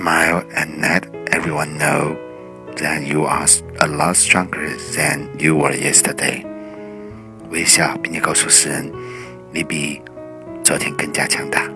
Smile and let everyone know that you are a lot stronger than you were yesterday. 微笑，并且告诉世人，你比昨天更加强大。